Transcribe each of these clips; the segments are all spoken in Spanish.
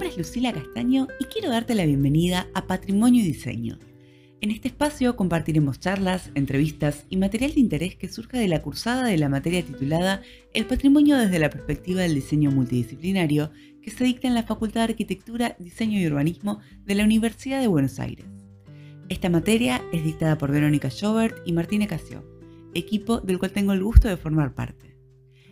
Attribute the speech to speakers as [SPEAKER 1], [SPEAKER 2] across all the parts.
[SPEAKER 1] Nombre es Lucila Castaño y quiero darte la bienvenida a Patrimonio y Diseño. En este espacio compartiremos charlas, entrevistas y material de interés que surja de la cursada de la materia titulada El patrimonio desde la perspectiva del diseño multidisciplinario que se dicta en la Facultad de Arquitectura, Diseño y Urbanismo de la Universidad de Buenos Aires. Esta materia es dictada por Verónica Schobert y Martina Casio, equipo del cual tengo el gusto de formar parte.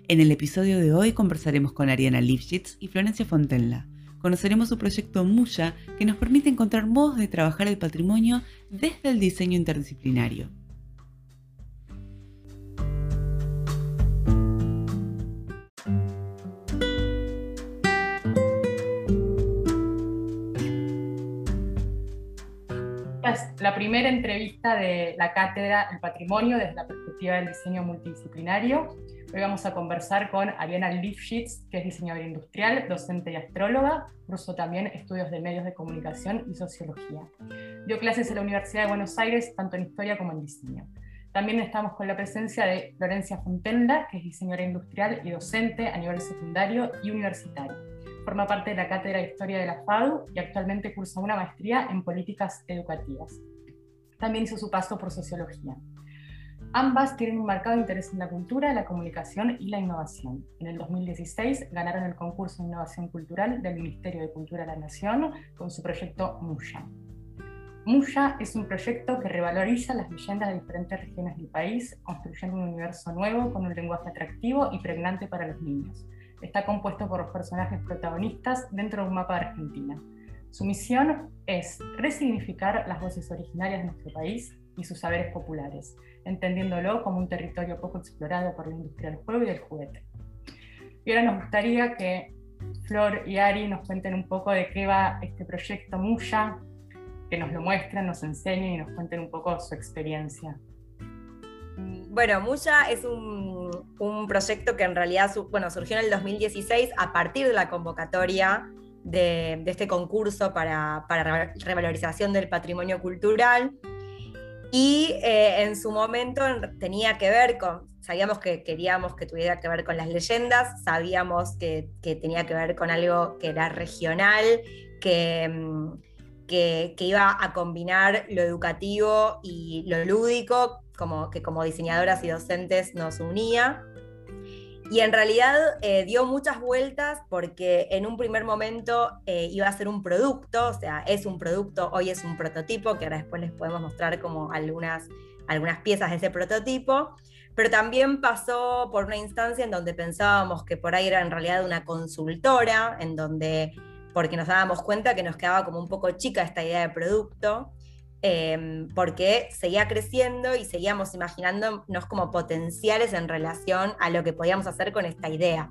[SPEAKER 1] En el episodio de hoy conversaremos con Ariana Lifshitz y Florencia Fontenla, conoceremos su proyecto Muya, que nos permite encontrar modos de trabajar el patrimonio desde el diseño interdisciplinario.
[SPEAKER 2] la primera entrevista de la cátedra El Patrimonio desde la perspectiva del diseño multidisciplinario. Hoy vamos a conversar con Ariana Lifshitz, que es diseñadora industrial, docente y astróloga, curso también estudios de medios de comunicación y sociología. Dio clases en la Universidad de Buenos Aires, tanto en historia como en diseño. También estamos con la presencia de Florencia Fontenda, que es diseñadora industrial y docente a nivel secundario y universitario. Forma parte de la Cátedra de Historia de la FADU y actualmente cursa una maestría en políticas educativas. También hizo su paso por sociología. Ambas tienen un marcado interés en la cultura, la comunicación y la innovación. En el 2016 ganaron el concurso de innovación cultural del Ministerio de Cultura de la Nación con su proyecto Muya. Muya es un proyecto que revaloriza las leyendas de diferentes regiones del país, construyendo un universo nuevo con un lenguaje atractivo y pregnante para los niños. Está compuesto por los personajes protagonistas dentro de un mapa de Argentina. Su misión es resignificar las voces originarias de nuestro país y sus saberes populares, entendiéndolo como un territorio poco explorado por la industria del juego y del juguete. Y ahora nos gustaría que Flor y Ari nos cuenten un poco de qué va este proyecto Muya, que nos lo muestren, nos enseñen y nos cuenten un poco su experiencia.
[SPEAKER 3] Bueno, Muya es un, proyecto que en realidad bueno, surgió en el 2016 a partir de la convocatoria de, este concurso para, para revalorización del patrimonio cultural y eh, en su momento tenía que ver con, sabíamos que queríamos que tuviera que ver con las leyendas, sabíamos que, tenía que ver con algo que era regional, que, mm, que, iba a combinar lo educativo y lo lúdico, como, que como diseñadoras y docentes nos unía. Y en realidad eh, dio muchas vueltas porque en un primer momento eh, iba a ser un producto, o sea, es un producto, hoy es un prototipo, que ahora después les podemos mostrar como algunas, algunas piezas de ese prototipo, pero también pasó por una instancia en donde pensábamos que por ahí era en realidad una consultora, en donde, porque nos dábamos cuenta que nos quedaba como un poco chica esta idea de producto, Em, porque seguía creciendo y seguíamos imaginándonos como potenciales en relación a lo que podíamos hacer con esta idea.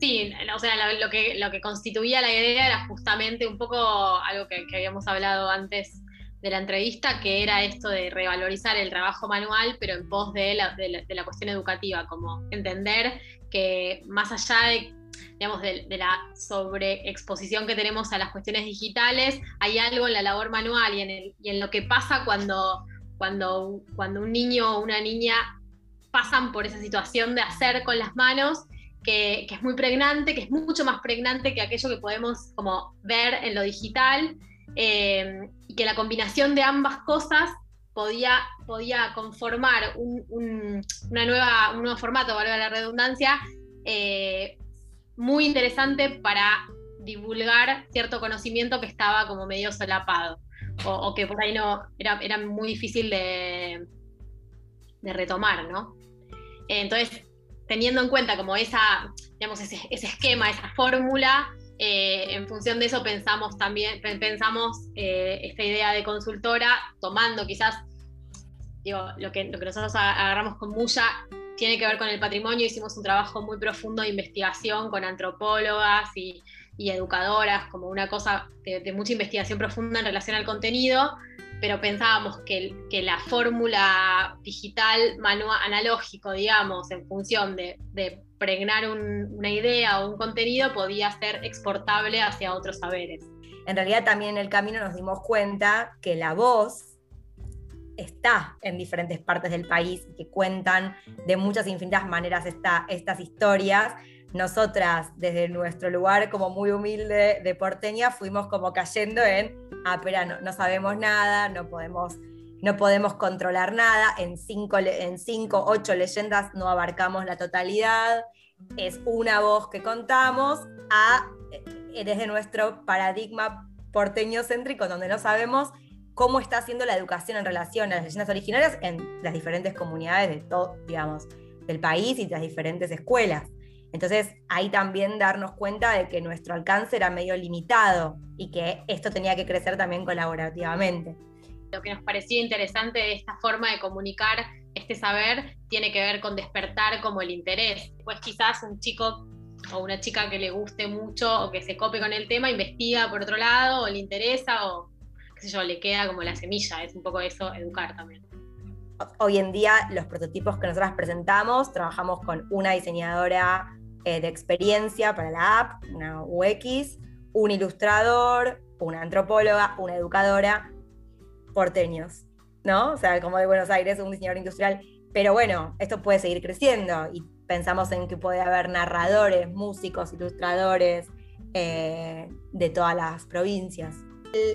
[SPEAKER 4] Sí, o sea, lo, que, lo que constituía la idea era justamente un poco algo que, habíamos hablado antes de la entrevista, que era esto de revalorizar el trabajo manual, pero en pos de la, de la cuestión educativa, como entender que más allá de digamos, de, la sobreexposición que tenemos a las cuestiones digitales, hay algo en la labor manual y en, en lo que pasa cuando, cuando, cuando un niño o una niña pasan por esa situación de hacer con las manos, que, es muy pregnante, que es mucho más pregnante que aquello que podemos como ver en lo digital, eh, y que la combinación de ambas cosas podía, podía conformar un, una nueva, un nuevo formato, valga la redundancia, eh, muy interesante para divulgar cierto conocimiento que estaba como medio solapado o, que por ahí no era, era muy difícil de, retomar, ¿no? Entonces, teniendo en cuenta como esa, digamos, ese, esquema, esa fórmula, eh, en función de eso pensamos también, pensamos eh, esta idea de consultora, tomando quizás, digo, lo que, lo que nosotros agarramos con Muya tiene que ver con el patrimonio. Hicimos un trabajo muy profundo de investigación con antropólogas y, educadoras, como una cosa de, mucha investigación profunda en relación al contenido, pero pensábamos que, la fórmula digital, manual, analógico, digamos, en función de, pregnar una idea o un contenido, podía ser exportable hacia otros saberes.
[SPEAKER 3] En realidad también en el camino nos dimos cuenta que la voz está en diferentes partes del país que cuentan de muchas infinitas maneras estas historias, nosotras desde nuestro lugar como muy humilde de porteña fuimos como cayendo en, ah, pero no, no sabemos nada, no podemos, no podemos controlar nada, en cinco, en cinco, ocho leyendas no abarcamos la totalidad, es una voz que contamos, a eh, desde nuestro paradigma porteño céntrico, donde no sabemos cómo está haciendo la educación en relación a las leyendas originarias en las diferentes comunidades de todo, digamos, del país y de las diferentes escuelas. Entonces, ahí también darnos cuenta de que nuestro alcance era medio limitado y que esto tenía que crecer también colaborativamente.
[SPEAKER 4] Lo que nos parecía interesante de esta forma de comunicar este saber tiene que ver con despertar como el interés. Pues quizás un chico o una chica que le guste mucho o que se cope con el tema investiga por otro lado o le interesa o qué sé yo, le queda como la semilla. Es un poco eso, educar también.
[SPEAKER 3] Hoy en día los prototipos que nosotras presentamos, trabajamos con una diseñadora eh, de experiencia para la app, una UX, un ilustrador, una antropóloga, una educadora, porteños, ¿no? O sea, como de Buenos Aires, un diseñador industrial. Pero bueno, esto puede seguir creciendo y pensamos en que puede haber narradores, músicos, ilustradores eh, de todas las provincias.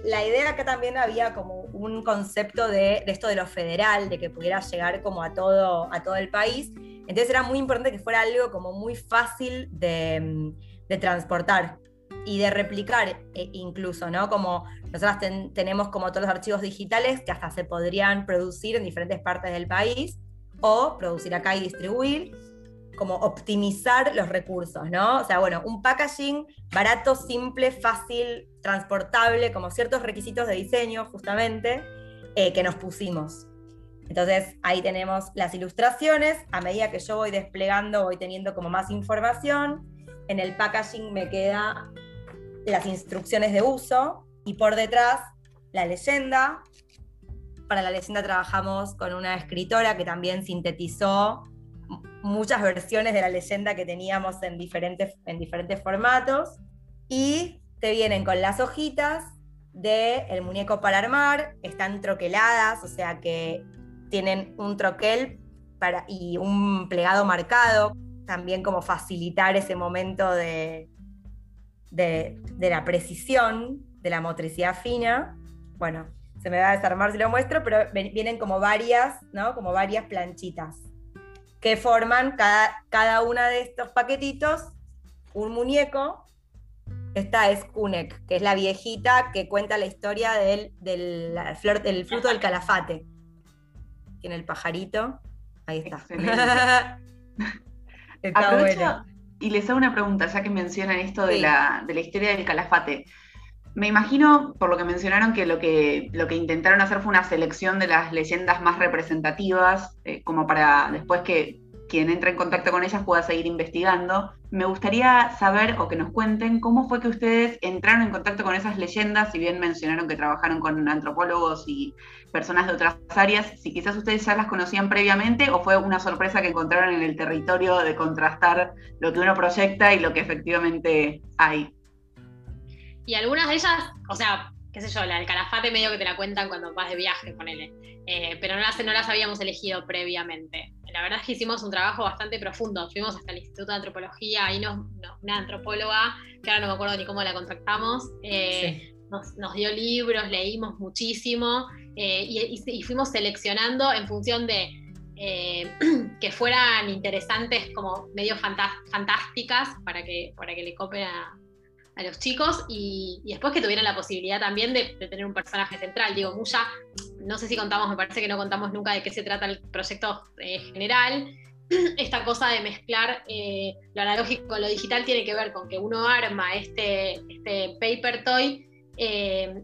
[SPEAKER 3] La idea acá también había como un concepto de, de, esto de lo federal, de que pudiera llegar como a todo, a todo el país. Entonces era muy importante que fuera algo como muy fácil de, transportar y de replicar e, incluso, ¿no? Como nosotros tenemos como todos los archivos digitales que hasta se podrían producir en diferentes partes del país o producir acá y distribuir, como optimizar los recursos, ¿no? O sea, bueno, un packaging barato, simple, fácil, transportable, como ciertos requisitos de diseño justamente eh, que nos pusimos. Entonces ahí tenemos las ilustraciones, a medida que yo voy desplegando voy teniendo como más información, en el packaging me queda las instrucciones de uso y por detrás la leyenda. Para la leyenda trabajamos con una escritora que también sintetizó muchas versiones de la leyenda que teníamos en diferentes, en diferentes formatos y te vienen con las hojitas de el muñeco para armar, están troqueladas, o sea que tienen un troquel para, y un plegado marcado, también como facilitar ese momento de, de, la precisión, de la motricidad fina. Bueno, se me va a desarmar si lo muestro, pero vienen como varias, ¿no? Como varias planchitas que forman cada, cada una de estos paquetitos un muñeco. Esta es Kunek, que es la viejita que cuenta la historia del, del, flor, del fruto del calafate tiene el pajarito. Ahí está.
[SPEAKER 5] está bueno. Y les hago una pregunta, ya que mencionan esto de, la, de la historia del calafate. Me imagino, por lo que mencionaron, que lo que, lo que intentaron hacer fue una selección de las leyendas más representativas, eh, como para después que quien entra en contacto con ellas pueda seguir investigando. Me gustaría saber o que nos cuenten cómo fue que ustedes entraron en contacto con esas leyendas, si bien mencionaron que trabajaron con antropólogos y personas de otras áreas, si quizás ustedes ya las conocían previamente o fue una sorpresa que encontraron en el territorio de contrastar lo que uno proyecta y lo que efectivamente hay.
[SPEAKER 4] Y algunas de ellas, o sea, qué sé yo, la del calafate medio que te la cuentan cuando vas de viaje, ponele. Eh, pero no las, no las habíamos elegido previamente. La verdad es que hicimos un trabajo bastante profundo. Fuimos hasta el Instituto de Antropología, ahí nos, una antropóloga, que ahora no me acuerdo ni cómo la contactamos, eh, nos, dio libros, leímos muchísimo eh, y, fuimos seleccionando en función de que fueran interesantes, como medio fantásticas, para que, para que le copen a, a los chicos y, después que tuvieran la posibilidad también de, tener un personaje central. Digo, Muya, no sé si contamos, me parece que no contamos nunca de qué se trata el proyecto eh, general. Esta cosa de mezclar eh, lo analógico con lo digital tiene que ver con que uno arma este, este paper toy eh,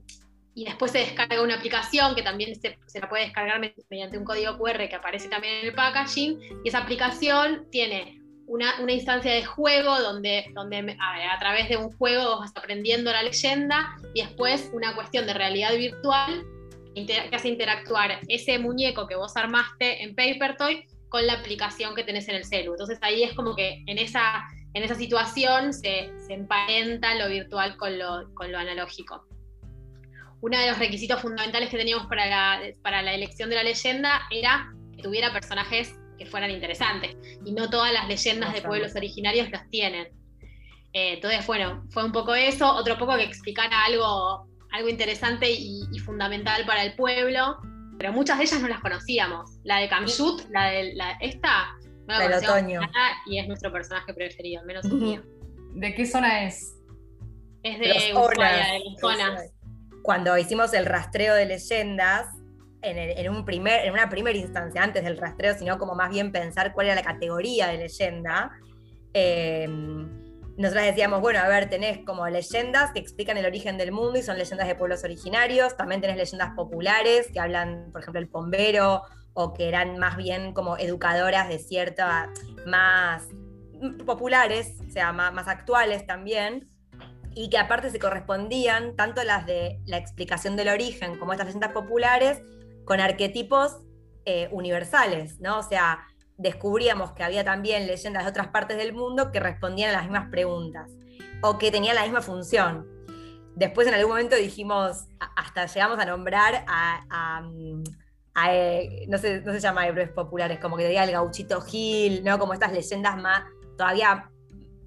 [SPEAKER 4] y después se descarga una aplicación que también se, se, la puede descargar mediante un código QR que aparece también en el packaging y esa aplicación tiene una, instancia de juego donde, donde a, través de un juego vas aprendiendo la leyenda y después una cuestión de realidad virtual que hace interactuar ese muñeco que vos armaste en Paper Toy con la aplicación que tenés en el celu. Entonces ahí es como que en esa, en esa situación se, se emparenta lo virtual con lo, con lo analógico. Uno de los requisitos fundamentales que teníamos para la, para la elección de la leyenda era que tuviera personajes que fueran interesantes. Y no todas las leyendas de pueblos originarios las tienen. Eh, entonces, bueno, fue un poco eso, otro poco que explicara algo, algo interesante y, fundamental para el pueblo, pero muchas de ellas no las conocíamos. La de Kamshut, la de la, esta, no la
[SPEAKER 3] otoño.
[SPEAKER 4] y es nuestro personaje preferido, menos el mío.
[SPEAKER 2] ¿De qué zona es?
[SPEAKER 4] Es de Ushuaia, de zona.
[SPEAKER 3] Cuando hicimos el rastreo de leyendas, en, un primer, en una primera instancia, antes del rastreo, sino como más bien pensar cuál era la categoría de leyenda, eh, nosotros decíamos, bueno, a ver, tenés como leyendas que explican el origen del mundo y son leyendas de pueblos originarios, también tenés leyendas populares que hablan, por ejemplo, el pombero, o que eran más bien como educadoras de cierta, más populares, o sea, más, actuales también, y que aparte se correspondían tanto las de la explicación del origen como estas leyendas populares con arquetipos eh, universales, ¿no? O sea, descubríamos que había también leyendas de otras partes del mundo que respondían a las mismas preguntas o que tenían la misma función. Después en algún momento dijimos, hasta llegamos a nombrar a, eh, no, sé, no se llama héroes populares, como que diría el gauchito Gil, ¿no? Como estas leyendas más, todavía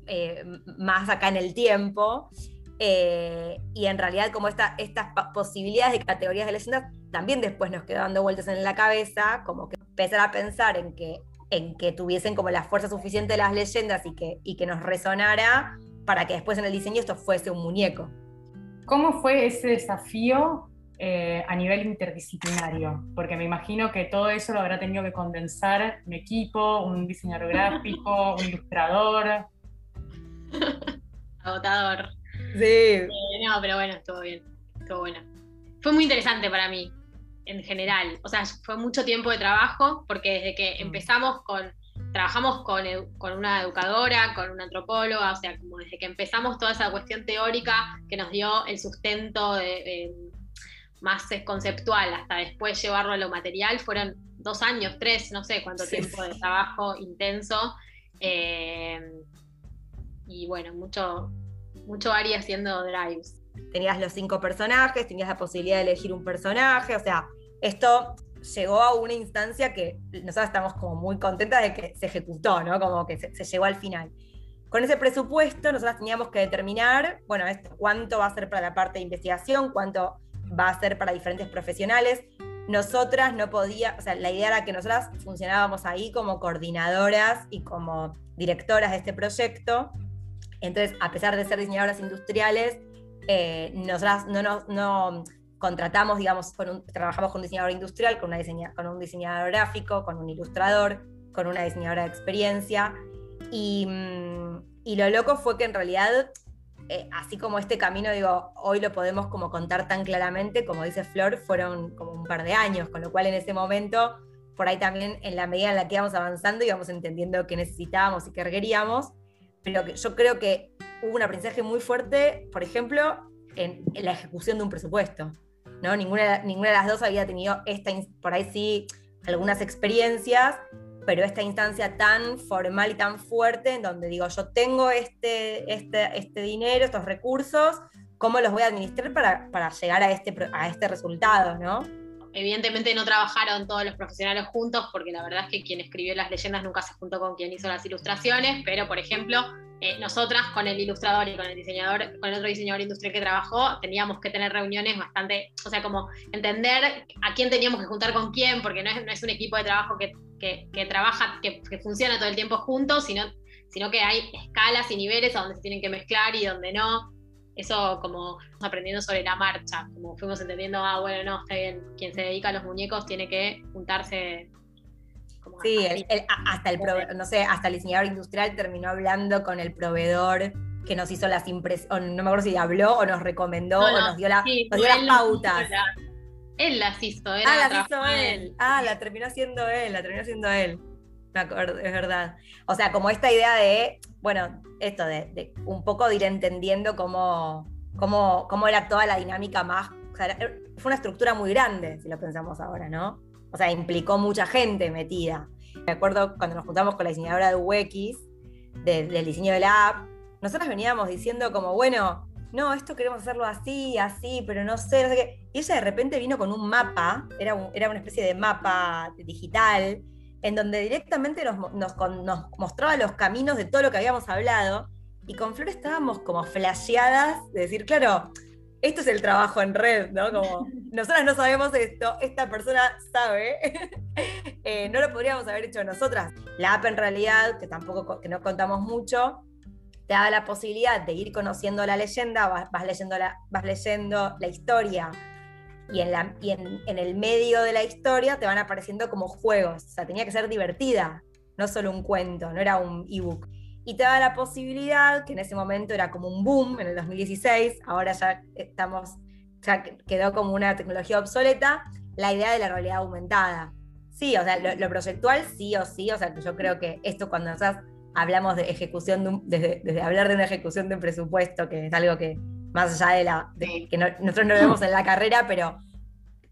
[SPEAKER 3] eh, más acá en el tiempo. Eh, y en realidad como estas posibilidades de categorías de leyendas también después nos quedó dando vueltas en la cabeza, como que empezar a pensar en que en que tuviesen como la fuerza suficiente las leyendas y que, y que nos resonara para que después en el diseño esto fuese un muñeco.
[SPEAKER 2] ¿Cómo fue ese desafío eh, a nivel interdisciplinario? Porque me imagino que todo eso lo habrá tenido que condensar un equipo, un diseñador gráfico, un ilustrador.
[SPEAKER 4] Agotador.
[SPEAKER 3] Sí.
[SPEAKER 4] Eh, no, pero bueno, estuvo bien. Estuvo bueno. Fue muy interesante para mí en general. O sea, fue mucho tiempo de trabajo porque desde que mm. empezamos con, trabajamos con, una educadora, con una antropóloga, o sea, como desde que empezamos toda esa cuestión teórica que nos dio el sustento más conceptual hasta después llevarlo a lo material, fueron dos años, tres, no sé cuánto tiempo de trabajo intenso. Eh, y bueno, mucho, mucho Ari haciendo drives
[SPEAKER 3] tenías los cinco personajes, tenías la posibilidad de elegir un personaje, o sea, esto llegó a una instancia que nosotros estamos como muy contentas de que se ejecutó, ¿no? Como que se, llegó al final. Con ese presupuesto nosotros teníamos que determinar, bueno, esto, cuánto va a ser para la parte de investigación, cuánto va a ser para diferentes profesionales. Nosotras no podía, o sea, la idea era que nosotras funcionábamos ahí como coordinadoras y como directoras de este proyecto. Entonces, a pesar de ser diseñadoras industriales, eh, nosotras no, no, no contratamos, digamos, trabajamos con un diseñador industrial, con, una con un diseñador gráfico, con un ilustrador, con una diseñadora de experiencia. Y, mm, y lo loco fue que en realidad, eh, así como este camino, digo, hoy lo podemos como contar tan claramente, como dice Flor, fueron como un par de años, con lo cual en ese momento, por ahí también en la medida en la que íbamos avanzando, íbamos entendiendo qué necesitábamos y qué requeríamos. Pero yo creo que hubo un aprendizaje muy fuerte, por ejemplo, en, la ejecución de un presupuesto. ¿no? Ninguna, ninguna de las dos había tenido esta, por ahí sí, algunas experiencias, pero esta instancia tan formal y tan fuerte en donde digo, yo tengo este, este, este dinero, estos recursos, ¿cómo los voy a administrar para, para llegar a este, a este resultado? ¿no?
[SPEAKER 4] Evidentemente no trabajaron todos los profesionales juntos porque la verdad es que quien escribió las leyendas nunca se juntó con quien hizo las ilustraciones, pero por ejemplo, eh, nosotras con el ilustrador y con el diseñador, con el otro diseñador industrial que trabajó, teníamos que tener reuniones bastante, o sea, como entender a quién teníamos que juntar con quién, porque no es, un equipo de trabajo que, trabaja, que, funciona todo el tiempo juntos, sino que hay escalas y niveles a donde se tienen que mezclar y donde no eso como aprendiendo sobre la marcha, como fuimos entendiendo, ah, bueno, no, está bien, quien se dedica a los muñecos tiene que juntarse.
[SPEAKER 3] Como sí, hasta el no sé, hasta el diseñador industrial terminó hablando con el proveedor que nos hizo las impresiones, no me acuerdo si habló o nos recomendó o nos dio, la, nos dio las pautas.
[SPEAKER 4] Él las hizo,
[SPEAKER 3] ah, las hizo él. Ah, la terminó haciendo él, la terminó haciendo él. Me acuerdo, es verdad. O sea, como esta idea de, bueno, esto de, un poco de ir entendiendo cómo, cómo, cómo, era toda la dinámica más. O sea, fue una estructura muy grande, si lo pensamos ahora, ¿no? O sea, implicó mucha gente metida. Me acuerdo cuando nos juntamos con la diseñadora de UX, del diseño de la app, nosotros veníamos diciendo como, bueno, no, esto queremos hacerlo así, así, pero no sé, no sé qué. Y ella de repente vino con un mapa, era, era una especie de mapa digital, en donde directamente nos, nos, mostraba los caminos de todo lo que habíamos hablado, y con Flor estábamos como flasheadas de decir, claro, esto es el trabajo en red, ¿no? Como nosotras no sabemos esto, esta persona sabe, eh, no lo podríamos haber hecho nosotras. La app en realidad, que tampoco que no contamos mucho, te da la posibilidad de ir conociendo la leyenda, vas, leyendo, la, vas leyendo la historia y, en, la, en, el medio de la historia te van apareciendo como juegos. O sea, tenía que ser divertida, no solo un cuento, no era un ebook. Y te da la posibilidad, que en ese momento era como un boom en el 2016, ahora ya estamos, ya quedó como una tecnología obsoleta, la idea de la realidad aumentada. Sí, o sea, lo, proyectual sí o sí, o sea, yo creo que esto cuando hablamos de ejecución, desde, desde hablar de una ejecución de un presupuesto, que es algo que más allá de la que nosotros no lo vemos en la carrera, pero,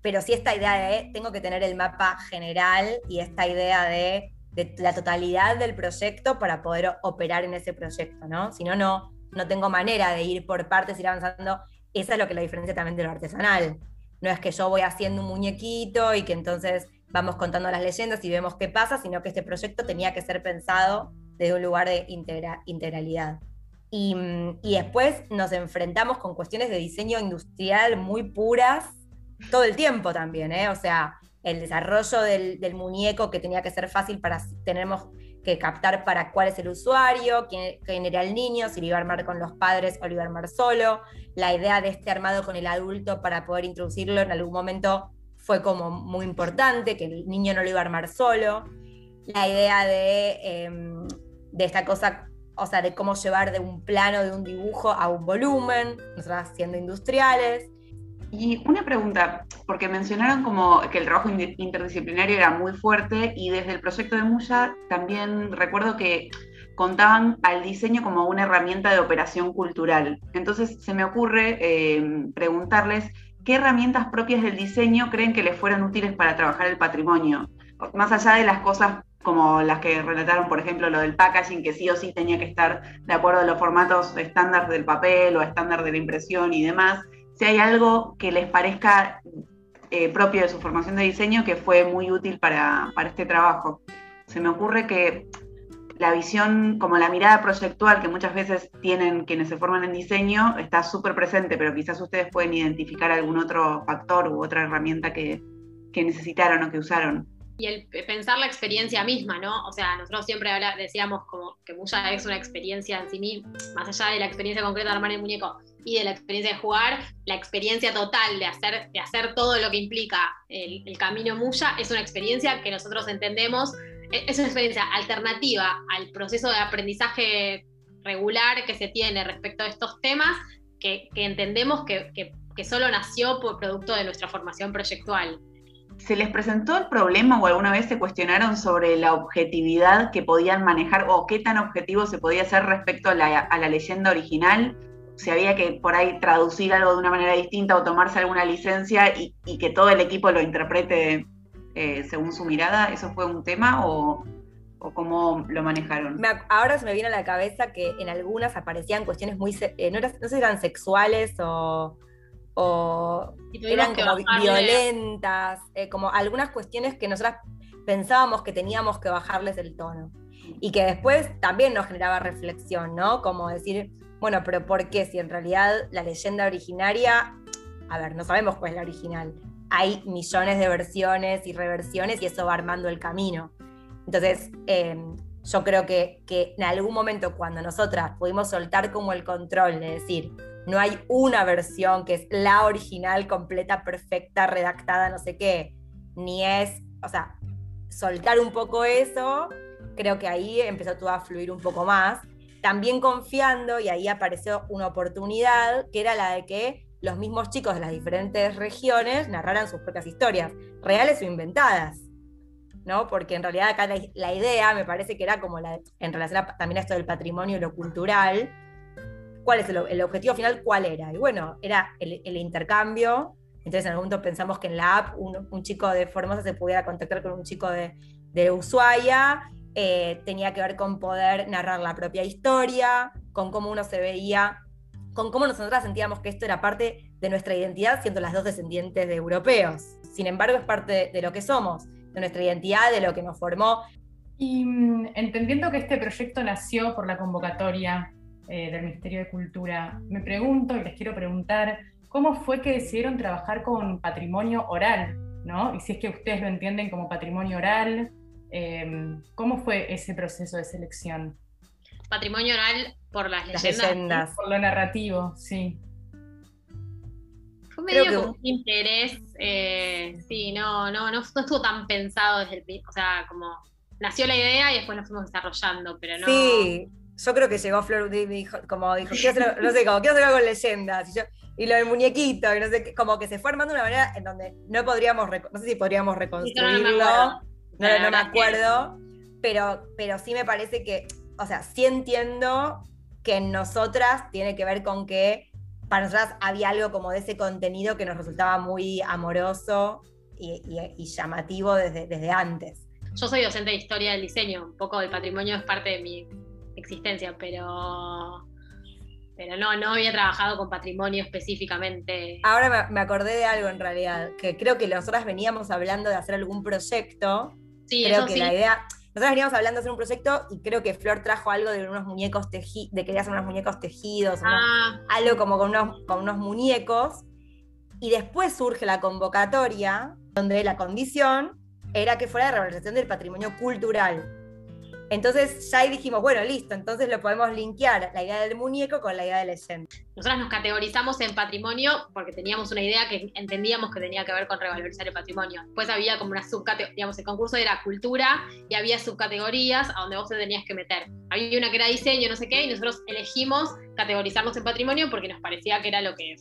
[SPEAKER 3] pero sí esta idea de tengo que tener el mapa general y esta idea de, la totalidad del proyecto para poder operar en ese proyecto, ¿no? Si no, no, no tengo manera de ir por partes, ir avanzando. Esa es lo que la diferencia también de lo artesanal. No es que yo voy haciendo un muñequito y que entonces vamos contando las leyendas y vemos qué pasa, sino que este proyecto tenía que ser pensado desde un lugar de integralidad. Y, después nos enfrentamos con cuestiones de diseño industrial muy puras todo el tiempo también, ¿eh? O sea, el desarrollo del, muñeco que tenía que ser fácil para, tenemos que captar para cuál es el usuario, quién, quién, era el niño, si lo iba a armar con los padres o lo iba a armar solo, la idea de este armado con el adulto para poder introducirlo en algún momento fue como muy importante, que el niño no lo iba a armar solo, la idea de, em, de esta cosa o sea, de cómo llevar de un plano, de un dibujo a un volumen, nosotras siendo industriales.
[SPEAKER 5] Y una pregunta, porque mencionaron como que el trabajo interdisciplinario era muy fuerte y desde el proyecto de Muya también recuerdo que contaban al diseño como una herramienta de operación cultural. Entonces se me ocurre eh, preguntarles qué herramientas propias del diseño creen que les fueran útiles para trabajar el patrimonio, más allá de las cosas como las que relataron, por ejemplo, lo del packaging, que sí o sí tenía que estar de acuerdo a los formatos estándar del papel o estándar de la impresión y demás, si hay algo que les parezca eh, propio de su formación de diseño que fue muy útil para, para este trabajo. Se me ocurre que la visión, como la mirada proyectual que muchas veces tienen quienes se forman en diseño, está súper presente, pero quizás ustedes pueden identificar algún otro factor u otra herramienta que, que necesitaron o que usaron
[SPEAKER 4] y el pensar la experiencia misma, ¿no? O sea, nosotros siempre decíamos como que Muya es una experiencia en sí misma, más allá de la experiencia concreta de armar el muñeco y de la experiencia de jugar, la experiencia total de hacer, de hacer todo lo que implica el, camino Muya es una experiencia que nosotros entendemos, e, es una experiencia alternativa al proceso de aprendizaje regular que se tiene respecto a estos temas, que, entendemos que, que solo nació por producto de nuestra formación proyectual.
[SPEAKER 5] ¿Se les presentó el problema o alguna vez se cuestionaron sobre la objetividad que podían manejar o qué tan objetivo se podía hacer respecto a la, leyenda original? Si había que por ahí traducir algo de una manera distinta o tomarse alguna licencia y, que todo el equipo lo interprete eh, según su mirada, ¿eso fue un tema o, cómo lo manejaron?
[SPEAKER 3] ahora se me viene a la cabeza que en algunas aparecían cuestiones muy, eh, no, no sé si eran sexuales o o eran como violentas, eh, como algunas cuestiones que nosotras pensábamos que teníamos que bajarles el tono. Y que después también nos generaba reflexión, ¿no? Como decir, bueno, pero ¿por qué? Si en realidad la leyenda originaria, a ver, no sabemos cuál es la original. Hay millones de versiones y reversiones y eso va armando el camino. Entonces, em, yo creo que, que en algún momento cuando nosotras pudimos soltar como el control de decir, no hay una versión que es la original, completa, perfecta, redactada, no sé qué, ni es, o sea, soltar un poco eso, creo que ahí empezó todo a fluir un poco más, también confiando, y ahí apareció una oportunidad, que era la de que los mismos chicos de las diferentes regiones narraran sus propias historias, reales o inventadas. ¿no? Porque en realidad acá la, idea me parece que era como la, en relación también a esto del patrimonio y lo cultural, ¿Cuál es el, objetivo final? ¿Cuál era? Y bueno, era el, intercambio. Entonces en algún momento pensamos que en la app un, chico de Formosa se pudiera contactar con un chico de, de Ushuaia. Eh, tenía que ver con poder narrar la propia historia, con cómo uno se veía, con cómo nosotras sentíamos que esto era parte de nuestra identidad, siendo las dos descendientes de europeos. Sin embargo, es parte de, lo que somos. de nuestra identidad, de lo que nos formó.
[SPEAKER 2] Y mm, entendiendo que este proyecto nació por la convocatoria eh, del Ministerio de Cultura, me pregunto y les quiero preguntar, ¿cómo fue que decidieron trabajar con patrimonio oral? ¿no? Y si es que ustedes lo entienden como patrimonio oral, eh, ¿cómo fue ese proceso de selección?
[SPEAKER 4] Patrimonio oral por las leyendas.
[SPEAKER 2] Por lo narrativo, sí.
[SPEAKER 4] Fue medio como un interés, eh, sí, no, no, no, estuvo tan pensado desde el o sea, como nació la idea y después lo fuimos desarrollando, pero no.
[SPEAKER 3] Sí, yo creo que llegó Flor y dijo, como dijo, quiero hacer, no sé, como quiero hacer algo con leyendas. Y, yo, y lo del muñequito, y no sé, como que se fue armando de una manera en donde no podríamos, no sé si podríamos reconstruirlo. No, no, me acuerdo, pero, pero sí me parece que, o sea, sí entiendo que en nosotras tiene que ver con que para nosotras había algo como de ese contenido que nos resultaba muy amoroso y, llamativo desde, desde antes.
[SPEAKER 4] Yo soy docente de historia del diseño, un poco del patrimonio es parte de mi existencia, pero pero no, no había trabajado con patrimonio específicamente.
[SPEAKER 3] Ahora me, acordé de algo en realidad, que creo que nosotras veníamos hablando de hacer algún proyecto. Sí, creo que la idea, nosotros veníamos hablando de hacer un proyecto y creo que Flor trajo algo de unos muñecos tejidos, de querer hacer unos muñecos tejidos, ah. algo como con unos, con unos muñecos. Y después surge la convocatoria, donde la condición era que fuera de revalorización del patrimonio cultural. Entonces ya ahí dijimos, bueno, listo, entonces lo podemos linkear la idea del muñeco con la idea de la escena.
[SPEAKER 4] Nosotras nos categorizamos en patrimonio porque teníamos una idea que entendíamos que tenía que ver con revalorizar el patrimonio. Después había como una subcategoría, digamos, el concurso era cultura y había subcategorías a donde vos te tenías que meter. Había una que era diseño, no sé qué, y nosotros elegimos categorizarnos en patrimonio porque nos parecía que era lo que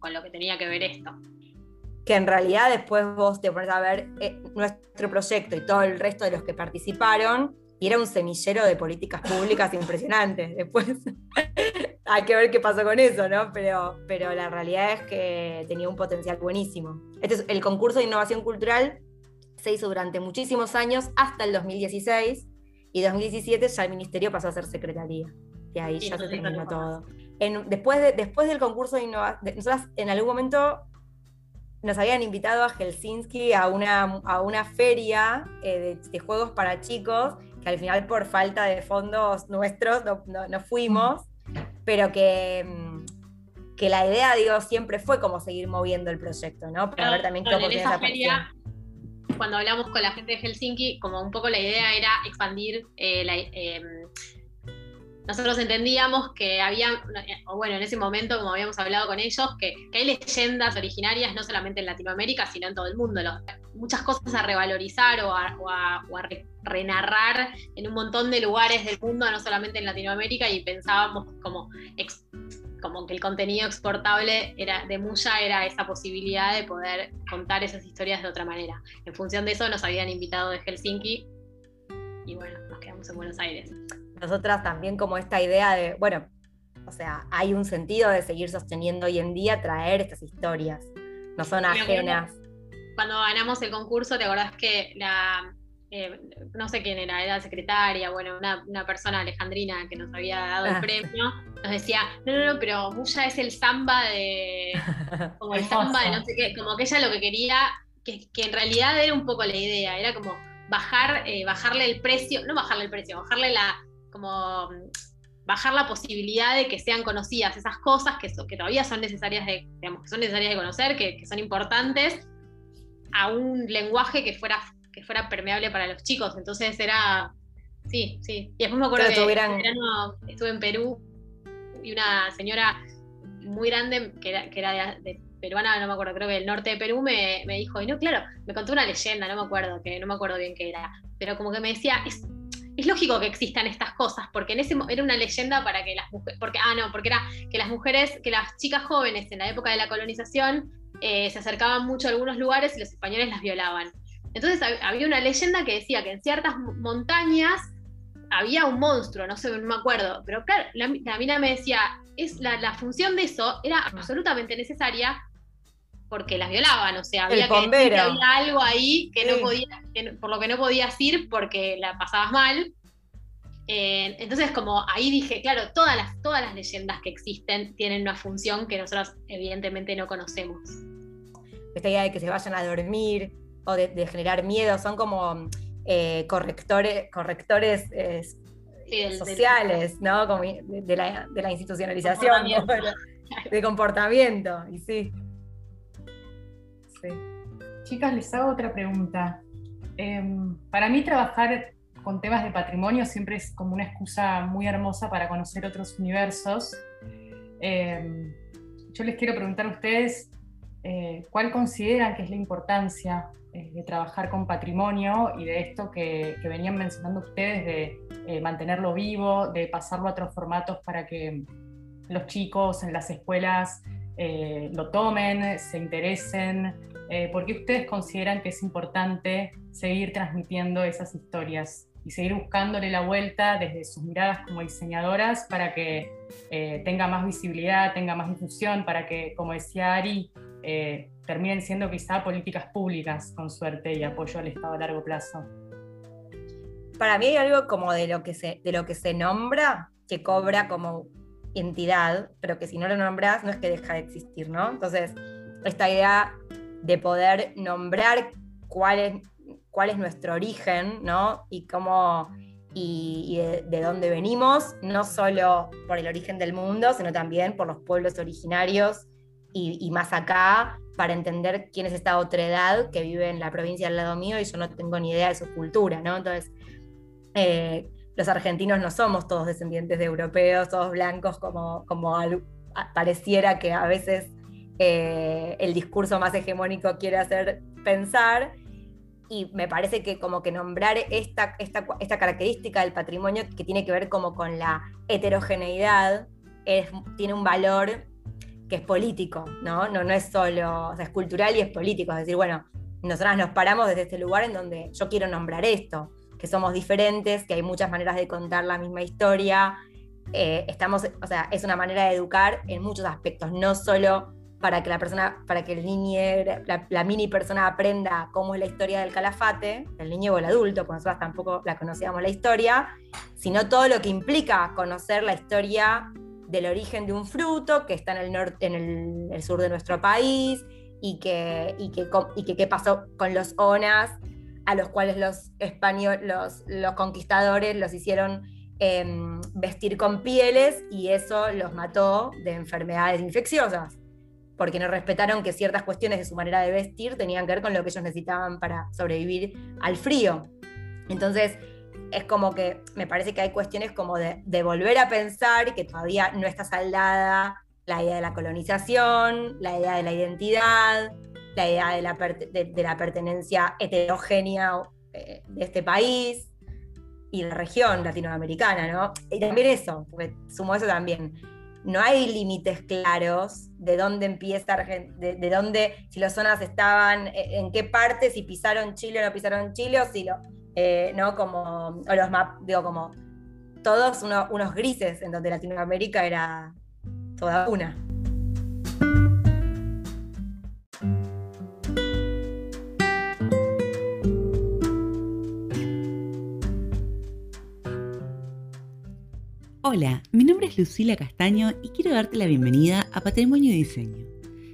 [SPEAKER 4] con lo que tenía que ver esto
[SPEAKER 3] que en realidad después vos te pones a ver eh, nuestro proyecto y todo el resto de los que participaron, y era un semillero de políticas públicas impresionante. Después hay que ver qué pasó con eso, ¿no? Pero, pero la realidad es que tenía un potencial buenísimo. Este es el concurso de innovación cultural se hizo durante muchísimos años, hasta el 2016, y 2017 ya el ministerio pasó a ser secretaría. Y ahí ya se terminó todo. después, de, después del concurso de innovación, nosotras en algún momento nos habían invitado a Helsinki a una, a una feria eh, de, juegos para chicos, que al final por falta de fondos nuestros no, fuimos, pero que, mm, que la idea, digo, siempre fue como seguir moviendo el proyecto, ¿no?
[SPEAKER 4] Para ver también qué oportunidades feria, Cuando hablamos con la gente de Helsinki, como un poco la idea era expandir eh, la, em, nosotros entendíamos que había, o bueno, en ese momento, como habíamos hablado con ellos, que, hay leyendas originarias no solamente en Latinoamérica, sino en todo el mundo. muchas cosas a revalorizar o a, renarrar en un montón de lugares del mundo, no solamente en Latinoamérica, y pensábamos como, como que el contenido exportable era, de Muya era esa posibilidad de poder contar esas historias de otra manera. En función de eso nos habían invitado de Helsinki y bueno, nos quedamos en Buenos Aires
[SPEAKER 3] nosotras también como esta idea de, bueno, o sea, hay un sentido de seguir sosteniendo hoy en día traer estas historias, no son ajenas.
[SPEAKER 4] Cuando ganamos el concurso, ¿te acordás que la, eh, no sé quién era, era secretaria, bueno, una, persona alejandrina que nos había dado el ah. premio, nos decía, no, no, no, pero Muya es el samba de, como el samba de no sé qué, como que ella lo que quería, que, que en realidad era un poco la idea, era como bajar, eh, bajarle el precio, no bajarle el precio, bajarle la, como mm, bajar la posibilidad de que sean conocidas esas cosas que, que todavía son necesarias de, digamos, que son necesarias de conocer, que, son importantes, a un lenguaje que fuera, que fuera permeable para los chicos. Entonces era, sí, sí. Y después me acuerdo que estuve en Perú y una señora muy grande, que era, que era de, peruana, no me acuerdo, creo que del norte de Perú, me, me, dijo, y no, claro, me contó una leyenda, no me acuerdo, que no me acuerdo bien qué era, pero como que me decía, es, es lógico que existan estas cosas, porque en ese era una leyenda para que las mujeres, porque, ah, no, porque era que las mujeres, que las chicas jóvenes en la época de la colonización eh, se acercaban mucho a algunos lugares y los españoles las violaban. Entonces había una leyenda que decía que en ciertas montañas había un monstruo, no sé, no me acuerdo, pero claro, la, mina me decía, es la, función de eso era absolutamente necesaria porque las violaban, o sea, había, que, había algo ahí que no podía, por lo que no podías ir porque la pasabas mal. Eh, entonces, como ahí dije, claro, todas las, todas las leyendas que existen tienen una función que nosotros evidentemente no conocemos.
[SPEAKER 3] Esta idea de que se vayan a dormir o de, generar miedo, son como eh, correctores, correctores sociales, ¿no? Como de, la, institucionalización, de comportamiento, y sí.
[SPEAKER 2] Chicas, les hago otra pregunta. Em, para mí trabajar con temas de patrimonio siempre es como una excusa muy hermosa para conocer otros universos. Em, yo les quiero preguntar a ustedes eh, cuál consideran que es la importancia eh, de trabajar con patrimonio y de esto que, venían mencionando ustedes, de eh, mantenerlo vivo, de pasarlo a otros formatos para que los chicos en las escuelas lo tomen, se interesen. ¿Por qué ustedes consideran que es importante seguir transmitiendo esas historias y seguir buscándole la vuelta desde sus miradas como diseñadoras para que eh, tenga más visibilidad, tenga más difusión, para que, como decía Ari, eh, terminen siendo quizá políticas públicas con suerte y apoyo al Estado a largo plazo.
[SPEAKER 3] Para mí hay algo como de lo que se, de lo que se nombra, que cobra como entidad, pero que si no lo nombras no es que deja de existir, ¿no? Entonces, esta idea de poder nombrar cuál es cuál es nuestro origen, ¿no? Y cómo y, de, dónde venimos, no solo por el origen del mundo, sino también por los pueblos originarios y, más acá, para entender quién es esta otra edad que vive en la provincia al lado mío y yo no tengo ni idea de su cultura, ¿no? Entonces, eh, los argentinos no somos todos descendientes de europeos, todos blancos, como, como pareciera que a veces eh, el discurso más hegemónico quiere hacer pensar y me parece que como que nombrar esta, esta, esta, característica del patrimonio que tiene que ver como con la heterogeneidad es, tiene un valor que es político, ¿no? ¿no? No es solo, o sea, es cultural y es político, es decir, bueno, nosotras nos paramos desde este lugar en donde yo quiero nombrar esto, que somos diferentes, que hay muchas maneras de contar la misma historia, eh, estamos, o sea, es una manera de educar en muchos aspectos, no solo para que la persona, para que el niño, la, mini persona aprenda cómo es la historia del calafate, el niño o el adulto, porque nosotros tampoco la conocíamos la historia, sino todo lo que implica conocer la historia del origen de un fruto que está en el, norte, en el, sur de nuestro país y que, y que, y que qué pasó con los onas a los cuales los españoles, los, conquistadores los hicieron em, vestir con pieles y eso los mató de enfermedades infecciosas porque no respetaron que ciertas cuestiones de su manera de vestir tenían que ver con lo que ellos necesitaban para sobrevivir al frío. Entonces, es como que me parece que hay cuestiones como de, volver a pensar que todavía no está saldada la idea de la colonización, la idea de la identidad, la idea de la, de, la pertenencia heterogénea eh, de este país y la región latinoamericana, ¿no? Y también eso, porque sumo eso también no hay límites claros de dónde empieza, de, de, dónde, si los zonas estaban, e, en qué parte, si pisaron Chile o no pisaron Chile, o si lo, eh, ¿no? Como, o los digo, como todos unos grises, en donde Latinoamérica era toda una.
[SPEAKER 1] Hola, mi nombre es Lucila Castaño y quiero darte la bienvenida a Patrimonio y Diseño.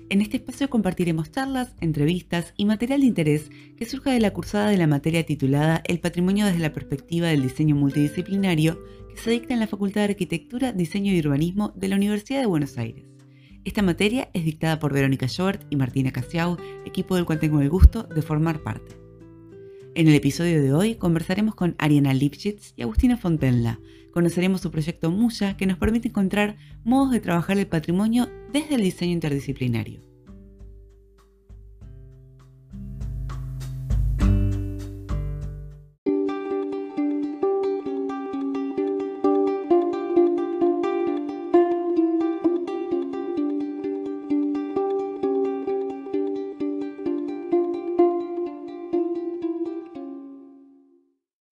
[SPEAKER 1] En este espacio compartiremos charlas, entrevistas y material de interés que surja de la cursada de la materia titulada El patrimonio desde la perspectiva del diseño multidisciplinario que se dicta en la Facultad de Arquitectura, Diseño y Urbanismo de la Universidad de Buenos Aires. Esta materia es dictada por Verónica Schobert y Martina Casiau, equipo del cual tengo el gusto de formar parte. En el episodio de hoy conversaremos con Ariana Lipschitz y Agustina Fontenla. Conoceremos su proyecto Muya que nos permite encontrar modos de trabajar el patrimonio desde el diseño interdisciplinario.